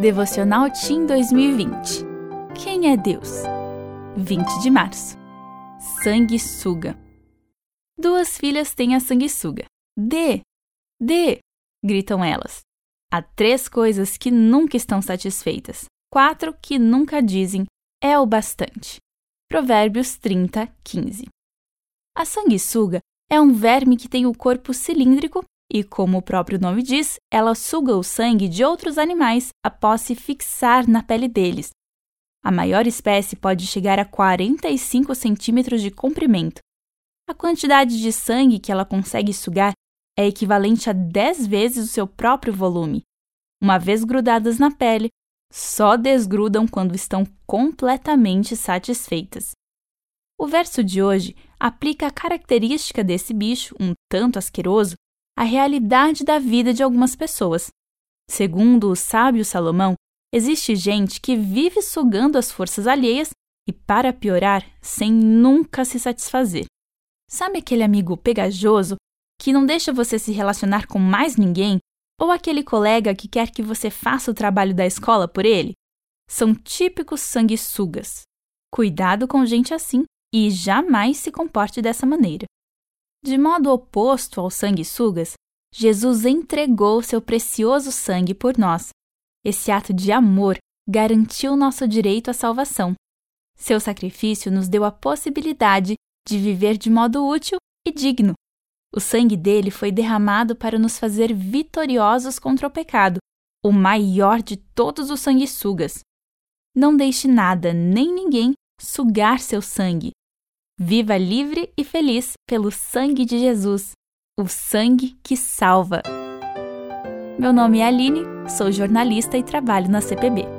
Devocional Team 2020. Quem é Deus? 20 de março. Sanguessuga. Duas filhas têm a sanguessuga. Dê! Dê! gritam elas. Há três coisas que nunca estão satisfeitas. Quatro que nunca dizem é o bastante. Provérbios 30, 15. A sanguessuga é um verme que tem o corpo cilíndrico e, como o próprio nome diz, ela suga o sangue de outros animais após se fixar na pele deles. A maior espécie pode chegar a 45 centímetros de comprimento. A quantidade de sangue que ela consegue sugar é equivalente a 10 vezes o seu próprio volume. Uma vez grudadas na pele, só desgrudam quando estão completamente satisfeitas. O verso de hoje aplica a característica desse bicho, um tanto asqueroso, a realidade da vida de algumas pessoas. Segundo o sábio Salomão, existe gente que vive sugando as forças alheias e, para piorar, sem nunca se satisfazer. Sabe aquele amigo pegajoso que não deixa você se relacionar com mais ninguém? Ou aquele colega que quer que você faça o trabalho da escola por ele? São típicos sanguessugas. Cuidado com gente assim e jamais se comporte dessa maneira. De modo oposto aos sanguessugas, Jesus entregou seu precioso sangue por nós. Esse ato de amor garantiu nosso direito à salvação. Seu sacrifício nos deu a possibilidade de viver de modo útil e digno. O sangue dele foi derramado para nos fazer vitoriosos contra o pecado, o maior de todos os sanguessugas. Não deixe nada nem ninguém sugar seu sangue. Viva livre e feliz pelo sangue de Jesus, o sangue que salva. Meu nome é Aline, sou jornalista e trabalho na CPB.